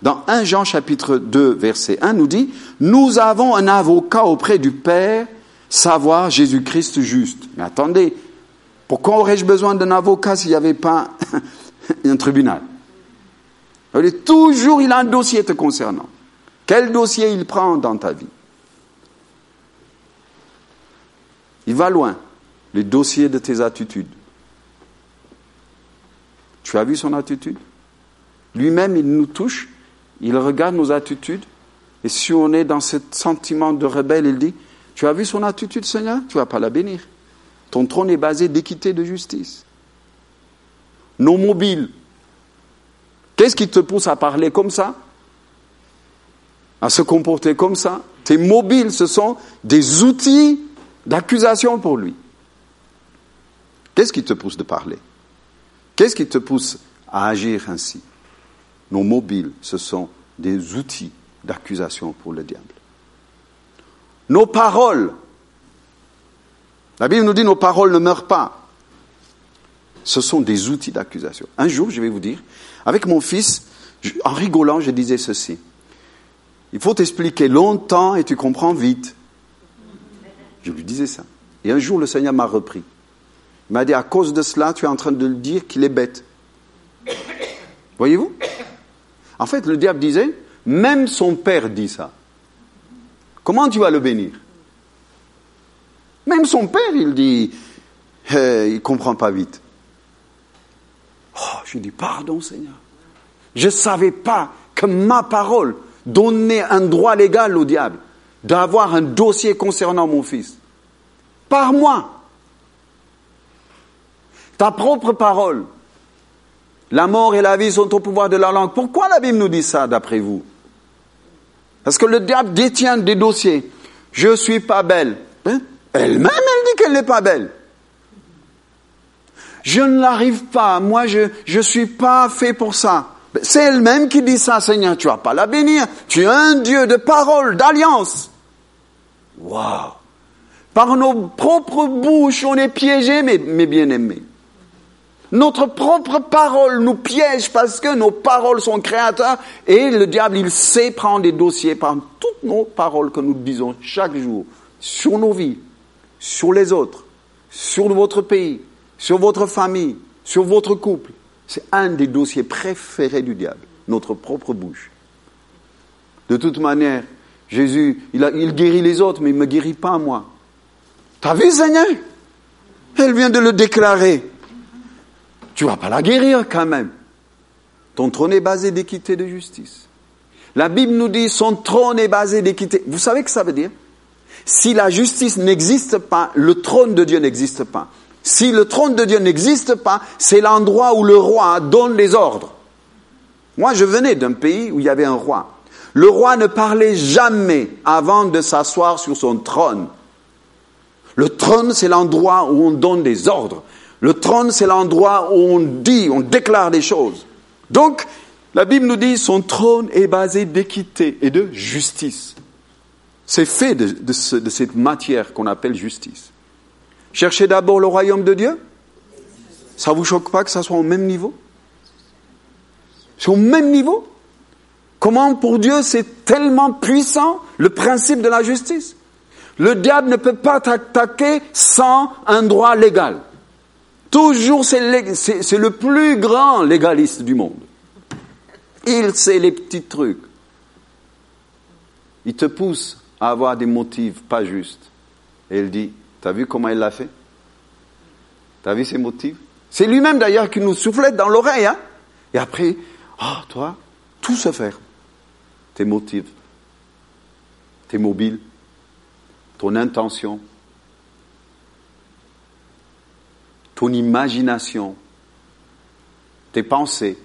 Dans 1 Jean chapitre 2 verset 1 nous dit, nous avons un avocat auprès du Père, savoir Jésus-Christ juste. Mais attendez, pourquoi aurais-je besoin d'un avocat s'il n'y avait pas [laughs] un tribunal? Toujours il a un dossier te concernant. Quel dossier il prend dans ta vie? Il va loin, les dossiers de tes attitudes. Tu as vu son attitude? Lui-même, il nous touche, il regarde nos attitudes, et si on est dans ce sentiment de rebelle, il dit, tu as vu son attitude, Seigneur? Tu ne vas pas la bénir. Ton trône est basé d'équité, de justice. Nos mobiles. Qu'est-ce qui te pousse à parler comme ça? À se comporter comme ça? Tes mobiles, ce sont des outils d'accusation pour lui. Qu'est-ce qui te pousse de parler? Qu'est-ce qui te pousse à agir ainsi? Nos mobiles, ce sont des outils d'accusation pour le diable. Nos paroles, la Bible nous dit nos paroles ne meurent pas. Ce sont des outils d'accusation. Un jour, je vais vous dire, avec mon fils, en rigolant, je disais ceci. Il faut t'expliquer longtemps et tu comprends vite. Je lui disais ça. Et un jour, le Seigneur m'a repris. Il m'a dit, à cause de cela, tu es en train de le dire qu'il est bête. Voyez-vous? En fait, le diable disait, même son père dit ça. Comment tu vas le bénir? Même son père, il dit, eh, il ne comprend pas vite. Oh, je dis, pardon Seigneur. Je ne savais pas que ma parole donnait un droit légal au diable d'avoir un dossier concernant mon fils. Par moi ta propre parole. La mort et la vie sont au pouvoir de la langue. Pourquoi la Bible nous dit ça, d'après vous? Parce que le diable détient des dossiers. Je suis pas belle. Hein? Elle-même, elle dit qu'elle n'est pas belle. Je ne l'arrive pas. Moi, je ne suis pas fait pour ça. C'est elle-même qui dit ça, Seigneur. Tu vas pas la bénir. Tu es un Dieu de parole, d'alliance. Waouh Par nos propres bouches, on est piégé, mes, mes bien-aimés. Notre propre parole nous piège parce que nos paroles sont créateurs et le diable, il sait prendre des dossiers par toutes nos paroles que nous disons chaque jour sur nos vies, sur les autres, sur votre pays, sur votre famille, sur votre couple. C'est un des dossiers préférés du diable, notre propre bouche. De toute manière, Jésus, il, guérit les autres, mais il ne me guérit pas moi. T'as vu, Seigneur? Elle vient de le déclarer. Tu vas pas la guérir quand même. Ton trône est basé d'équité et de justice. La Bible nous dit son trône est basé d'équité. Vous savez ce que ça veut dire? Si la justice n'existe pas, le trône de Dieu n'existe pas. Si le trône de Dieu n'existe pas, c'est l'endroit où le roi donne les ordres. Moi, je venais d'un pays où il y avait un roi. Le roi ne parlait jamais avant de s'asseoir sur son trône. Le trône, c'est l'endroit où on donne des ordres. Le trône, c'est l'endroit où on dit, on déclare des choses. Donc, la Bible nous dit, son trône est basé d'équité et de justice. C'est fait de, cette matière qu'on appelle justice. Cherchez d'abord le royaume de Dieu. Ça vous choque pas que ça soit au même niveau? C'est au même niveau? Comment pour Dieu c'est tellement puissant le principe de la justice? Le diable ne peut pas t'attaquer sans un droit légal. Toujours, c'est le plus grand légaliste du monde. Il sait les petits trucs. Il te pousse à avoir des motifs pas justes. Et il dit, t'as vu comment il l'a fait T'as vu ses motifs C'est lui-même d'ailleurs qui nous soufflette dans l'oreille. Hein Et après, oh, toi, tout se fait. Tes motifs, tes mobiles, ton intention, ton imagination, tes pensées.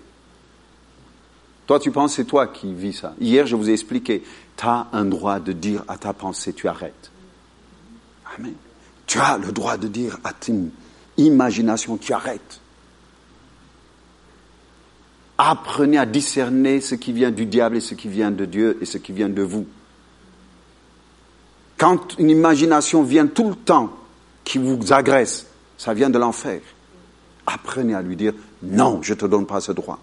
Toi, tu penses, c'est toi qui vis ça. Hier, je vous ai expliqué, tu as un droit de dire à ta pensée, tu arrêtes. Amen. Tu as le droit de dire à ton imagination, tu arrêtes. Apprenez à discerner ce qui vient du diable et ce qui vient de Dieu et ce qui vient de vous. Quand une imagination vient tout le temps qui vous agresse, ça vient de l'enfer. Apprenez à lui dire, non, je ne te donne pas ce droit.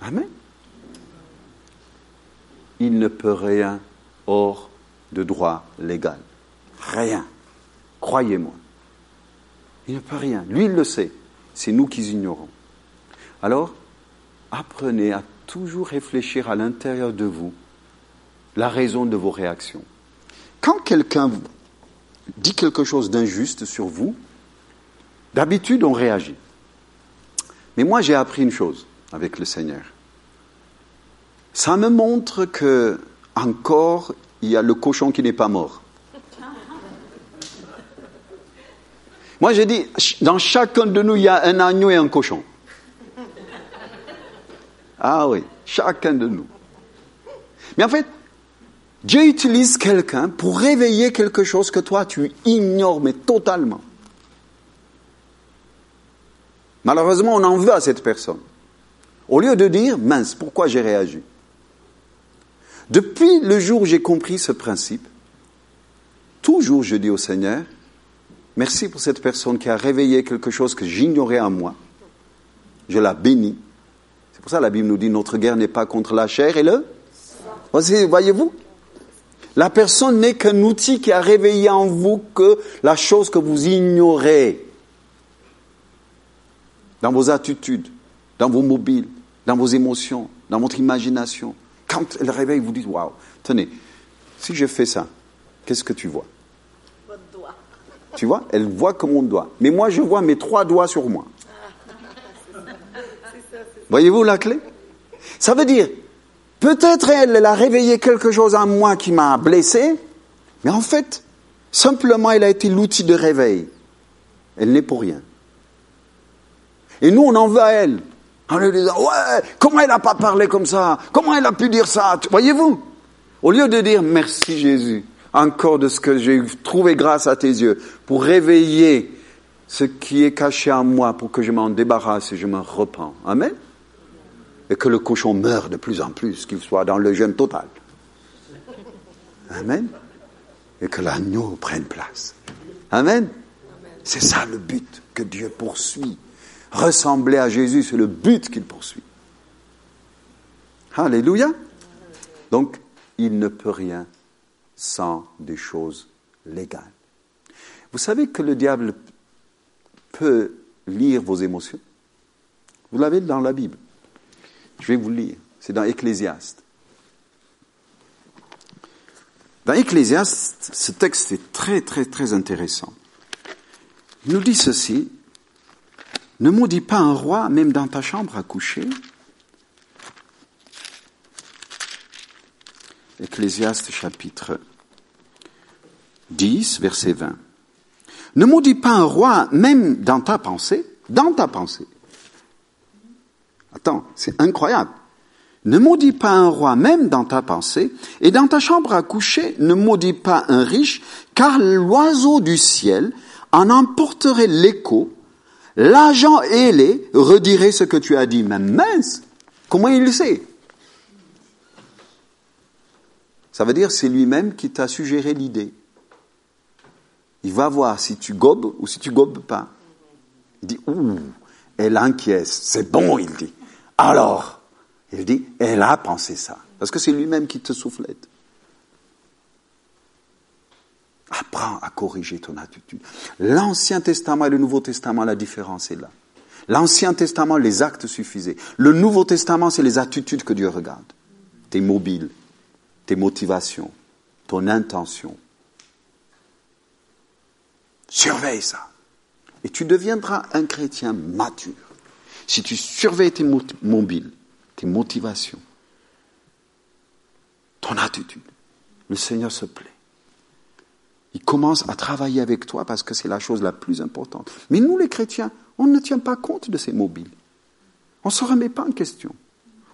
Amen. Il ne peut rien hors de droit légal. Rien. Croyez-moi. Il ne peut rien. Lui, il le sait. C'est nous qui ignorons. Alors, apprenez à toujours réfléchir à l'intérieur de vous la raison de vos réactions. Quand quelqu'un dit quelque chose d'injuste sur vous, d'habitude on réagit. Mais moi j'ai appris une chose avec le Seigneur. Ça me montre que encore il y a le cochon qui n'est pas mort. Moi j'ai dit, dans chacun de nous il y a un agneau et un cochon. Ah oui, chacun de nous. Mais en fait, Dieu utilise quelqu'un pour réveiller quelque chose que toi tu ignores, mais totalement. Malheureusement, on en veut à cette personne. Au lieu de dire, mince, pourquoi j'ai réagi? Depuis le jour où j'ai compris ce principe, toujours je dis au Seigneur, merci pour cette personne qui a réveillé quelque chose que j'ignorais en moi. Je la bénis. C'est pour ça que la Bible nous dit, notre guerre n'est pas contre la chair et le... Voyez-vous la personne n'est qu'un outil qui a réveillé en vous que la chose que vous ignorez dans vos attitudes, dans vos mobiles, dans vos émotions, dans votre imagination. Quand elle réveille, vous dites, waouh, tenez, si je fais ça, qu'est-ce que tu vois? Tu vois Elle voit comme on doit. Mais moi, je vois mes trois doigts sur moi. Voyez-vous la clé? Ça veut dire, Peut-être elle, elle a réveillé quelque chose en moi qui m'a blessé, mais en fait, simplement elle a été l'outil de réveil. Elle n'est pour rien. Et nous, on en veut à elle. En lui disant, ouais, comment elle n'a pas parlé comme ça? Comment elle a pu dire ça Voyez-vous? Au lieu de dire, merci Jésus, encore de ce que j'ai trouvé grâce à tes yeux, pour réveiller ce qui est caché en moi, pour que je m'en débarrasse et je me repens. Amen et que le cochon meure de plus en plus, qu'il soit dans le jeûne total. Amen. Et que l'agneau prenne place. Amen. C'est ça le but que Dieu poursuit. Ressembler à Jésus, c'est le but qu'il poursuit. Alléluia. Donc, il ne peut rien sans des choses légales. Vous savez que le diable peut lire vos émotions? Vous l'avez dans la Bible. Je vais vous le lire. C'est dans Ecclésiaste. Dans Ecclésiaste, ce texte est très, très, très intéressant. Il nous dit ceci. Ne maudis pas un roi, même dans ta chambre à coucher. Ecclésiaste chapitre 10, verset 20. Ne maudis pas un roi, même dans ta pensée, dans ta pensée. Attends, c'est incroyable. Ne maudis pas un roi même dans ta pensée, et dans ta chambre à coucher, ne maudis pas un riche, car l'oiseau du ciel en emporterait l'écho, l'agent ailé redirait ce que tu as dit. Mais mince, comment il le sait? Ça veut dire c'est lui-même qui t'a suggéré l'idée. Il va voir si tu gobes ou si tu gobes pas. Il dit, ouh, elle enquiesce. C'est bon, il dit. Alors, il dit, elle a pensé ça. Parce que c'est lui-même qui te soufflette. Apprends à corriger ton attitude. L'Ancien Testament et le Nouveau Testament, la différence est là. L'Ancien Testament, les actes suffisaient. Le Nouveau Testament, c'est les attitudes que Dieu regarde. Tes mobiles, tes motivations, ton intention. Surveille ça. Et tu deviendras un chrétien mature. Si tu surveilles tes mobiles, tes motivations, ton attitude, le Seigneur se plaît. Il commence à travailler avec toi parce que c'est la chose la plus importante. Mais nous, les chrétiens, on ne tient pas compte de ces mobiles. On ne se remet pas en question.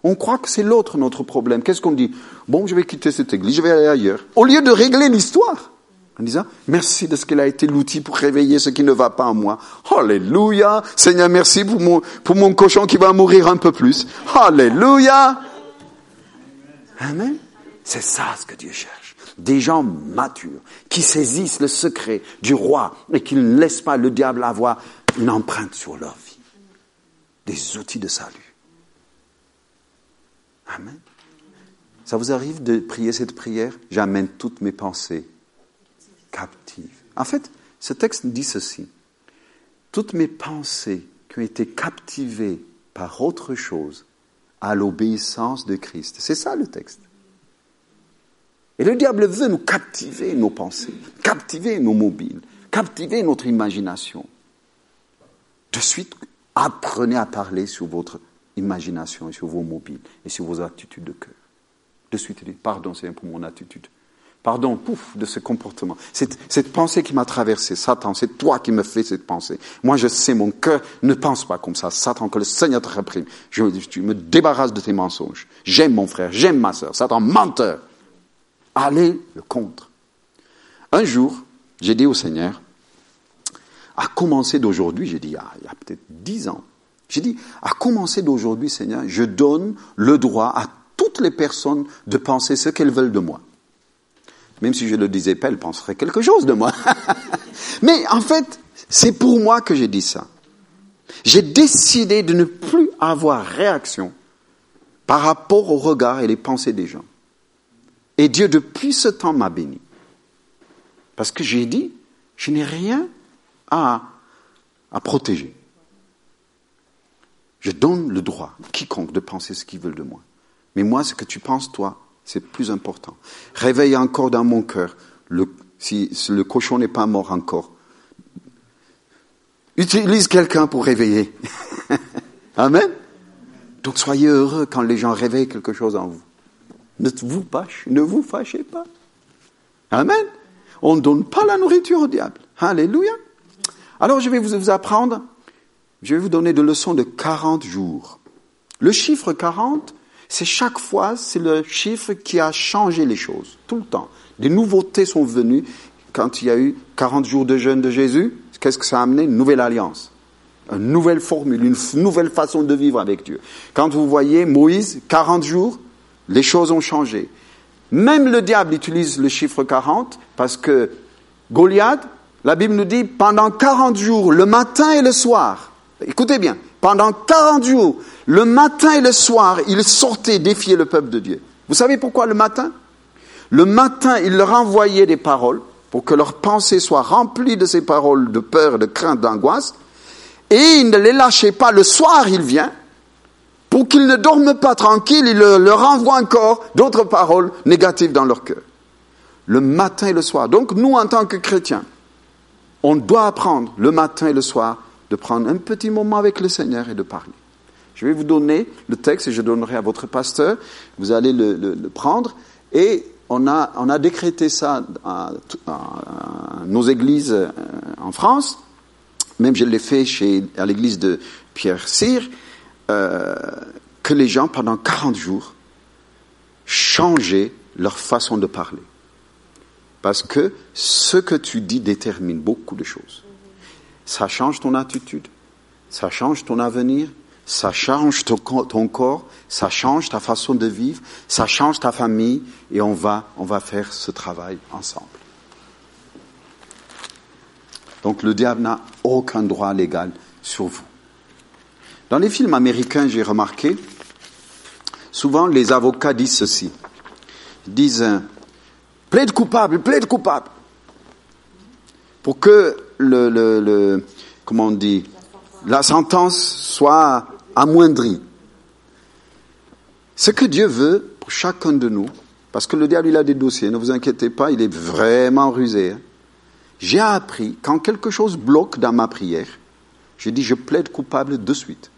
On croit que c'est l'autre notre problème. Qu'est-ce qu'on dit? Bon, je vais quitter cette église, je vais aller ailleurs. Au lieu de régler l'histoire en disant merci de ce qu'elle a été l'outil pour réveiller ce qui ne va pas en moi. Alléluia. Seigneur, merci pour mon, pour mon cochon qui va mourir un peu plus. Alléluia. Amen. C'est ça ce que Dieu cherche. Des gens matures qui saisissent le secret du roi et qui ne laissent pas le diable avoir une empreinte sur leur vie. Des outils de salut. Amen. Ça vous arrive de prier cette prière? J'amène toutes mes pensées captive. En fait, ce texte dit ceci. Toutes mes pensées qui ont été captivées par autre chose à l'obéissance de Christ. C'est ça le texte. Et le diable veut nous captiver nos pensées, captiver nos mobiles, captiver notre imagination. De suite, apprenez à parler sur votre imagination et sur vos mobiles et sur vos attitudes de cœur. De suite, pardon, c'est pour mon attitude. Pardon, pouf, de ce comportement. Cette, cette pensée qui m'a traversé, Satan, c'est toi qui me fais cette pensée. Moi, je sais, mon cœur ne pense pas comme ça. Satan, que le Seigneur te réprime. Je, tu me débarrasses de tes mensonges. J'aime mon frère, j'aime ma soeur. Satan, menteur. Allez le contre. Un jour, j'ai dit au Seigneur, à commencer d'aujourd'hui, j'ai dit, il y a peut-être dix ans, j'ai dit, à commencer d'aujourd'hui, Seigneur, je donne le droit à toutes les personnes de penser ce qu'elles veulent de moi. Même si je ne le disais pas, elle penserait quelque chose de moi. [laughs] Mais en fait, c'est pour moi que j'ai dit ça. J'ai décidé de ne plus avoir réaction par rapport au regard et les pensées des gens. Et Dieu, depuis ce temps, m'a béni. Parce que j'ai dit, je n'ai rien à, protéger. Je donne le droit à quiconque de penser ce qu'ils veulent de moi. Mais moi, ce que tu penses, toi, c'est plus important. Réveille encore dans mon cœur, le, si, le cochon n'est pas mort encore. Utilise quelqu'un pour réveiller. [laughs] Amen. Donc soyez heureux quand les gens réveillent quelque chose en vous. Ne vous fâchez, ne vous fâchez pas. Amen. On ne donne pas la nourriture au diable. Alléluia. Alors je vais vous apprendre, je vais vous donner des leçons de 40 jours. Le chiffre 40, c'est chaque fois, c'est le chiffre qui a changé les choses, tout le temps. Des nouveautés sont venues quand il y a eu 40 jours de jeûne de Jésus. Qu'est-ce que ça a amené? Une nouvelle alliance, une nouvelle formule, une nouvelle façon de vivre avec Dieu. Quand vous voyez Moïse, 40 jours, les choses ont changé. Même le diable utilise le chiffre 40 parce que Goliath, la Bible nous dit, pendant 40 jours, le matin et le soir, écoutez bien, pendant 40 jours, le matin et le soir, il sortait défier le peuple de Dieu. Vous savez pourquoi le matin? Le matin, il leur envoyait des paroles pour que leurs pensées soient remplies de ces paroles de peur, de crainte, d'angoisse. Et il ne les lâchait pas. Le soir, il vient pour qu'ils ne dorment pas tranquilles. Il leur envoie encore d'autres paroles négatives dans leur cœur. Le matin et le soir. Donc nous, en tant que chrétiens, on doit apprendre le matin et le soir de prendre un petit moment avec le Seigneur et de parler. Je vais vous donner le texte et je donnerai à votre pasteur. Vous allez le, prendre. Et on a, on a décrété ça à, nos églises euh, en France. Même je l'ai fait chez, à l'église de Pierre Cyr. Euh, que les gens, pendant 40 jours, changeaient leur façon de parler. Parce que ce que tu dis détermine beaucoup de choses. Ça change ton attitude, ça change ton avenir, ça change ton, corps, ça change ta façon de vivre, ça change ta famille, et on va, faire ce travail ensemble. Donc le diable n'a aucun droit légal sur vous. Dans les films américains, j'ai remarqué, souvent les avocats disent ceci. Ils disent, plaide coupable, plaide coupable. Pour que le, le, le comment on dit, la sentence soit amoindrie. Ce que Dieu veut pour chacun de nous, parce que le diable il a des dossiers, ne vous inquiétez pas, il est vraiment rusé. Hein. J'ai appris quand quelque chose bloque dans ma prière, je dis je plaide coupable de suite.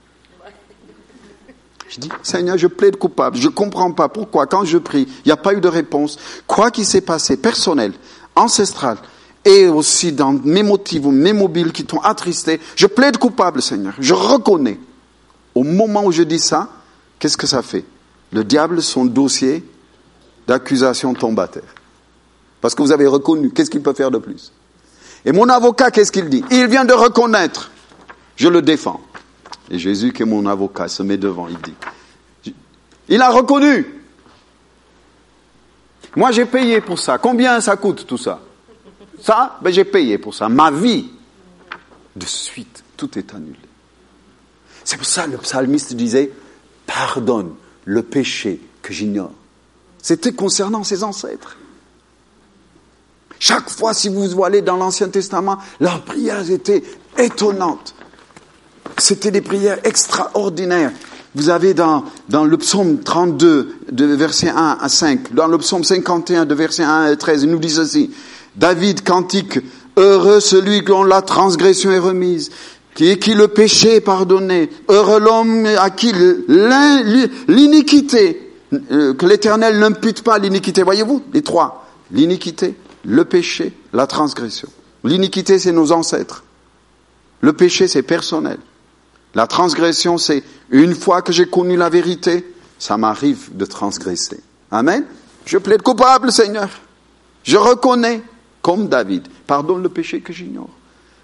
Je dis, Seigneur, je plaide coupable. Je ne comprends pas pourquoi, quand je prie, il n'y a pas eu de réponse. Quoi qu'il s'est passé, personnel, ancestral, et aussi dans mes motifs ou mes mobiles qui t'ont attristé, je plaide coupable, Seigneur. Je reconnais. Au moment où je dis ça, qu'est-ce que ça fait? Le diable, son dossier d'accusation tombe à terre. Parce que vous avez reconnu. Qu'est-ce qu'il peut faire de plus? Et mon avocat, qu'est-ce qu'il dit? Il vient de reconnaître. Je le défends. Et Jésus, qui est mon avocat, se met devant. Il dit, il a reconnu. Moi, j'ai payé pour ça. Combien ça coûte tout ça? Ça, ben, j'ai payé pour ça. Ma vie. De suite, tout est annulé. C'est pour ça que le psalmiste disait, pardonne le péché que j'ignore. C'était concernant ses ancêtres. Chaque fois, si vous allez dans l'Ancien Testament, leurs prières étaient étonnantes. C'était des prières extraordinaires. Vous avez dans, le psaume 32, de verset 1 à 5, dans le psaume 51, de verset 1 à 13, il nous dit ceci. David cantique, heureux celui dont la transgression est remise, qui, qui le péché est pardonné, heureux l'homme à qui l'iniquité, euh, que l'éternel n'impute pas l'iniquité. Voyez-vous, les trois. L'iniquité, le péché, la transgression. L'iniquité, c'est nos ancêtres. Le péché, c'est personnel. La transgression, c'est une fois que j'ai connu la vérité, ça m'arrive de transgresser. Amen. Je plaide coupable, Seigneur. Je reconnais, comme David, pardonne le péché que j'ignore.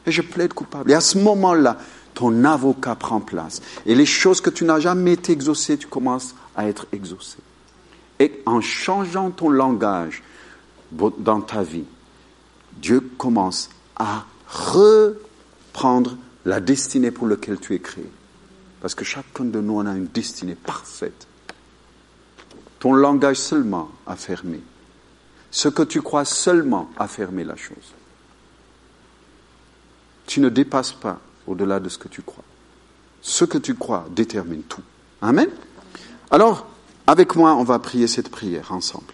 Et je plaide coupable. Et à ce moment-là, ton avocat prend place. Et les choses que tu n'as jamais été exaucé, tu commences à être exaucé. Et en changeant ton langage dans ta vie, Dieu commence à reprendre la destinée pour laquelle tu es créé. Parce que chacun de nous, on a une destinée parfaite. Ton langage seulement a fermé. Ce que tu crois seulement a fermé la chose. Tu ne dépasses pas au-delà de ce que tu crois. Ce que tu crois détermine tout. Amen. Alors, avec moi, on va prier cette prière ensemble.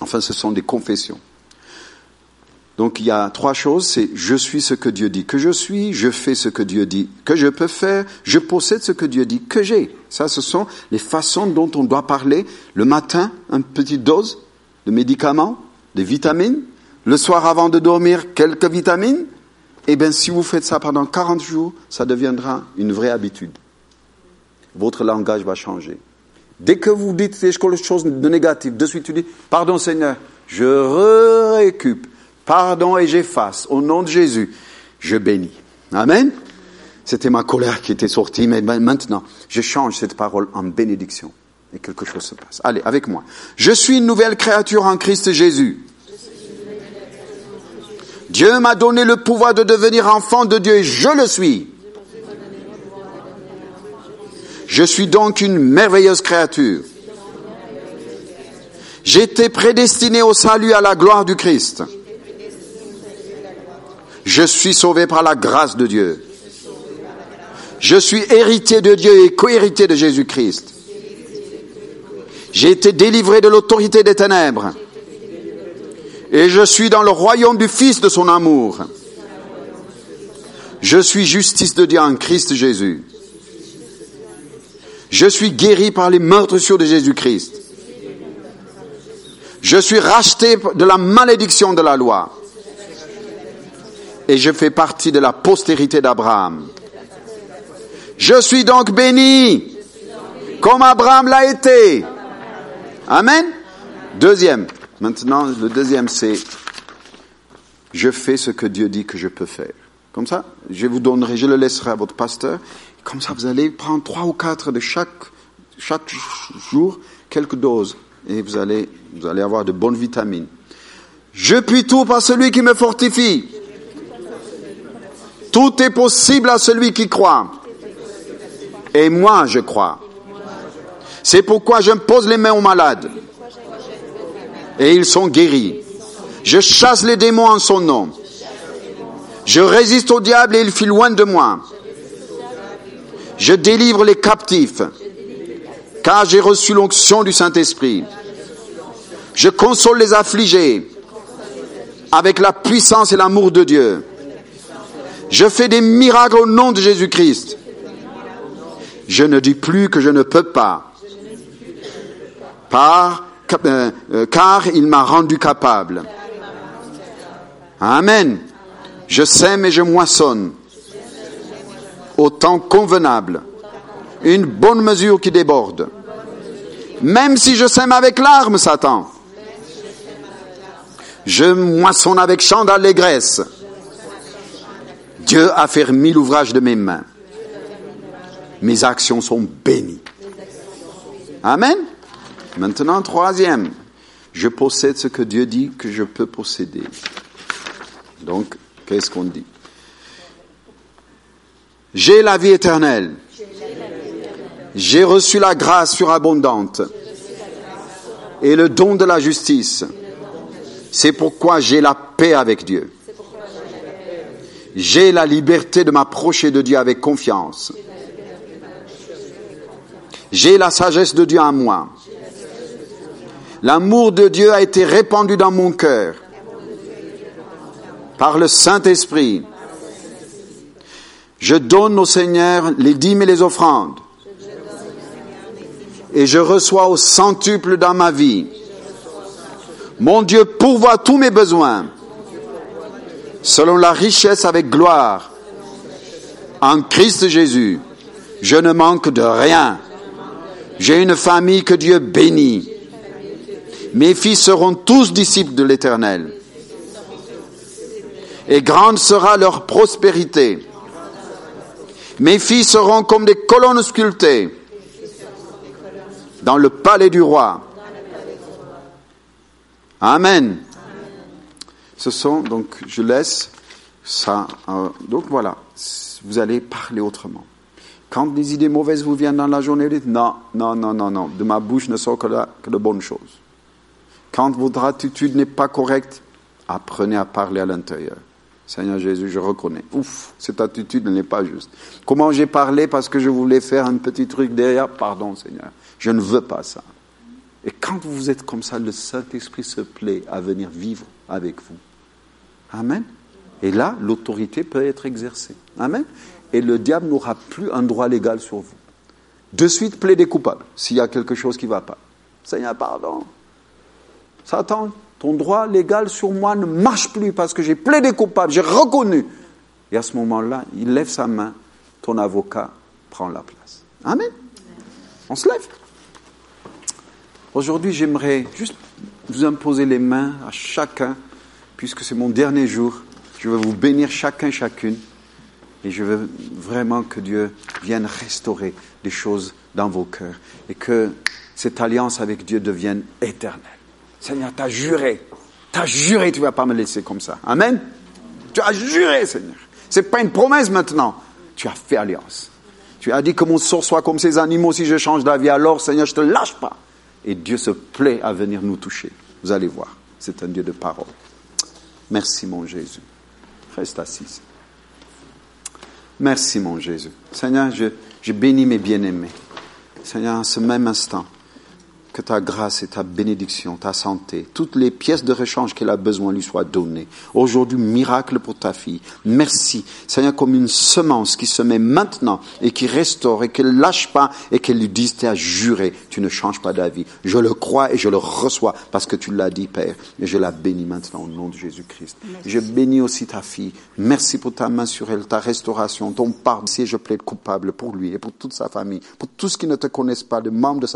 Enfin, ce sont des confessions. Donc il y a trois choses, c'est je suis ce que Dieu dit que je suis, je fais ce que Dieu dit que je peux faire, je possède ce que Dieu dit que j'ai. Ça, ce sont les façons dont on doit parler. Le matin, une petite dose de médicaments, de vitamines. Le soir, avant de dormir, quelques vitamines. Eh bien, si vous faites ça pendant 40 jours, ça deviendra une vraie habitude. Votre langage va changer. Dès que vous dites quelque chose de négatif, de suite tu dis, pardon Seigneur, je récupère Pardon et j'efface. Au nom de Jésus, je bénis. Amen. C'était ma colère qui était sortie, mais maintenant, je change cette parole en bénédiction. et quelque chose se passe. Allez, avec moi. Je suis une nouvelle créature en Christ Jésus. Dieu m'a donné le pouvoir de devenir enfant de Dieu et je le suis. Je suis donc une merveilleuse créature. J'étais prédestiné au salut à la gloire du Christ. Je suis sauvé par la grâce de Dieu. Je suis héritier de Dieu et co-héritier de Jésus-Christ. J'ai été délivré de l'autorité des ténèbres. Et je suis dans le royaume du Fils de son amour. Je suis justice de Dieu en Christ Jésus. Je suis guéri par les meurtrissures de Jésus-Christ. Je suis racheté de la malédiction de la loi. Et je fais partie de la postérité d'Abraham. Je suis donc béni, comme Abraham l'a été. Amen. Deuxième. Maintenant, le deuxième, c'est je fais ce que Dieu dit que je peux faire. Comme ça, je vous donnerai, je le laisserai à votre pasteur. Comme ça, vous allez prendre trois ou quatre de chaque, chaque jour, quelques doses. Et vous allez, vous allez avoir de bonnes vitamines. Je puis tout par celui qui me fortifie. Tout est possible à celui qui croit. Et moi, je crois. C'est pourquoi je pose les mains aux malades. Et ils sont guéris. Je chasse les démons en son nom. Je résiste au diable et il fuit loin de moi. Je délivre les captifs, car j'ai reçu l'onction du Saint-Esprit. Je console les affligés avec la puissance et l'amour de Dieu. Je fais des miracles au nom de Jésus-Christ. Je ne dis plus que je ne peux pas, par, car il m'a rendu capable. Amen. Je sème et je moissonne au temps convenable, une bonne mesure qui déborde. Même si je sème avec larmes, Satan, je moissonne avec chant d'allégresse. Dieu a fermé l'ouvrage de mes mains. Mes actions sont bénies. Amen. Maintenant, troisième, je possède ce que Dieu dit que je peux posséder. Donc, qu'est-ce qu'on dit? J'ai la vie éternelle. J'ai reçu la grâce surabondante et le don de la justice. C'est pourquoi j'ai la paix avec Dieu. J'ai la liberté de m'approcher de Dieu avec confiance. J'ai la sagesse de Dieu en moi. L'amour de Dieu a été répandu dans mon cœur par le Saint-Esprit je donne au Seigneur les dîmes et les offrandes. Et je reçois au centuple dans ma vie. Mon Dieu pourvoit tous mes besoins selon la richesse avec gloire. En Christ Jésus, je ne manque de rien. J'ai une famille que Dieu bénit. Mes fils seront tous disciples de l'Éternel. Et grande sera leur prospérité. Mes filles seront comme des colonnes sculptées dans le palais du roi. Amen. Ce sont, donc, je laisse ça. Euh, donc voilà, vous allez parler autrement. Quand des idées mauvaises vous viennent dans la journée, vous dites non, non, non, non, non, de ma bouche ne sort que, que de bonnes choses. Quand votre attitude n'est pas correcte, apprenez à parler à l'intérieur. Seigneur Jésus, je reconnais. Ouf, cette attitude n'est pas juste. Comment j'ai parlé parce que je voulais faire un petit truc derrière? Pardon, Seigneur. Je ne veux pas ça. Et quand vous êtes comme ça, le Saint-Esprit se plaît à venir vivre avec vous. Amen. Et là, l'autorité peut être exercée. Amen. Et le diable n'aura plus un droit légal sur vous. De suite, plaidez coupable s'il y a quelque chose qui ne va pas. Seigneur, pardon. Satan, ton droit légal sur moi ne marche plus parce que j'ai plaidé coupable, j'ai reconnu. Et à ce moment-là, il lève sa main, ton avocat prend la place. Amen. On se lève. Aujourd'hui, j'aimerais juste vous imposer les mains à chacun, puisque c'est mon dernier jour. Je veux vous bénir chacun, chacune. Et je veux vraiment que Dieu vienne restaurer des choses dans vos cœurs. Et que cette alliance avec Dieu devienne éternelle. Seigneur, tu as juré, tu as juré, tu ne vas pas me laisser comme ça. Amen. Tu as juré, Seigneur. Ce n'est pas une promesse maintenant. Tu as fait alliance. Tu as dit que mon sort soit comme ces animaux si je change d'avis. Alors, Seigneur, je ne te lâche pas. Et Dieu se plaît à venir nous toucher. Vous allez voir, c'est un Dieu de parole. Merci, mon Jésus. Reste assise. Merci, mon Jésus. Seigneur, je, je bénis mes bien-aimés. Seigneur, en ce même instant, que ta grâce et ta bénédiction, ta santé, toutes les pièces de rechange qu'elle a besoin lui soient données. Aujourd'hui, miracle pour ta fille. Merci, Seigneur, comme une semence qui se met maintenant et qui restaure et qu'elle lâche pas et qu'elle lui dise, tu as juré, tu ne changes pas d'avis. Je le crois et je le reçois parce que tu l'as dit, Père. Et je la bénis maintenant au nom de Jésus-Christ. Je bénis aussi ta fille. Merci pour ta main sur elle, ta restauration, ton pardon. Si je plaide coupable pour lui et pour toute sa famille, pour tous qui ne te connaissent pas, de membres de sa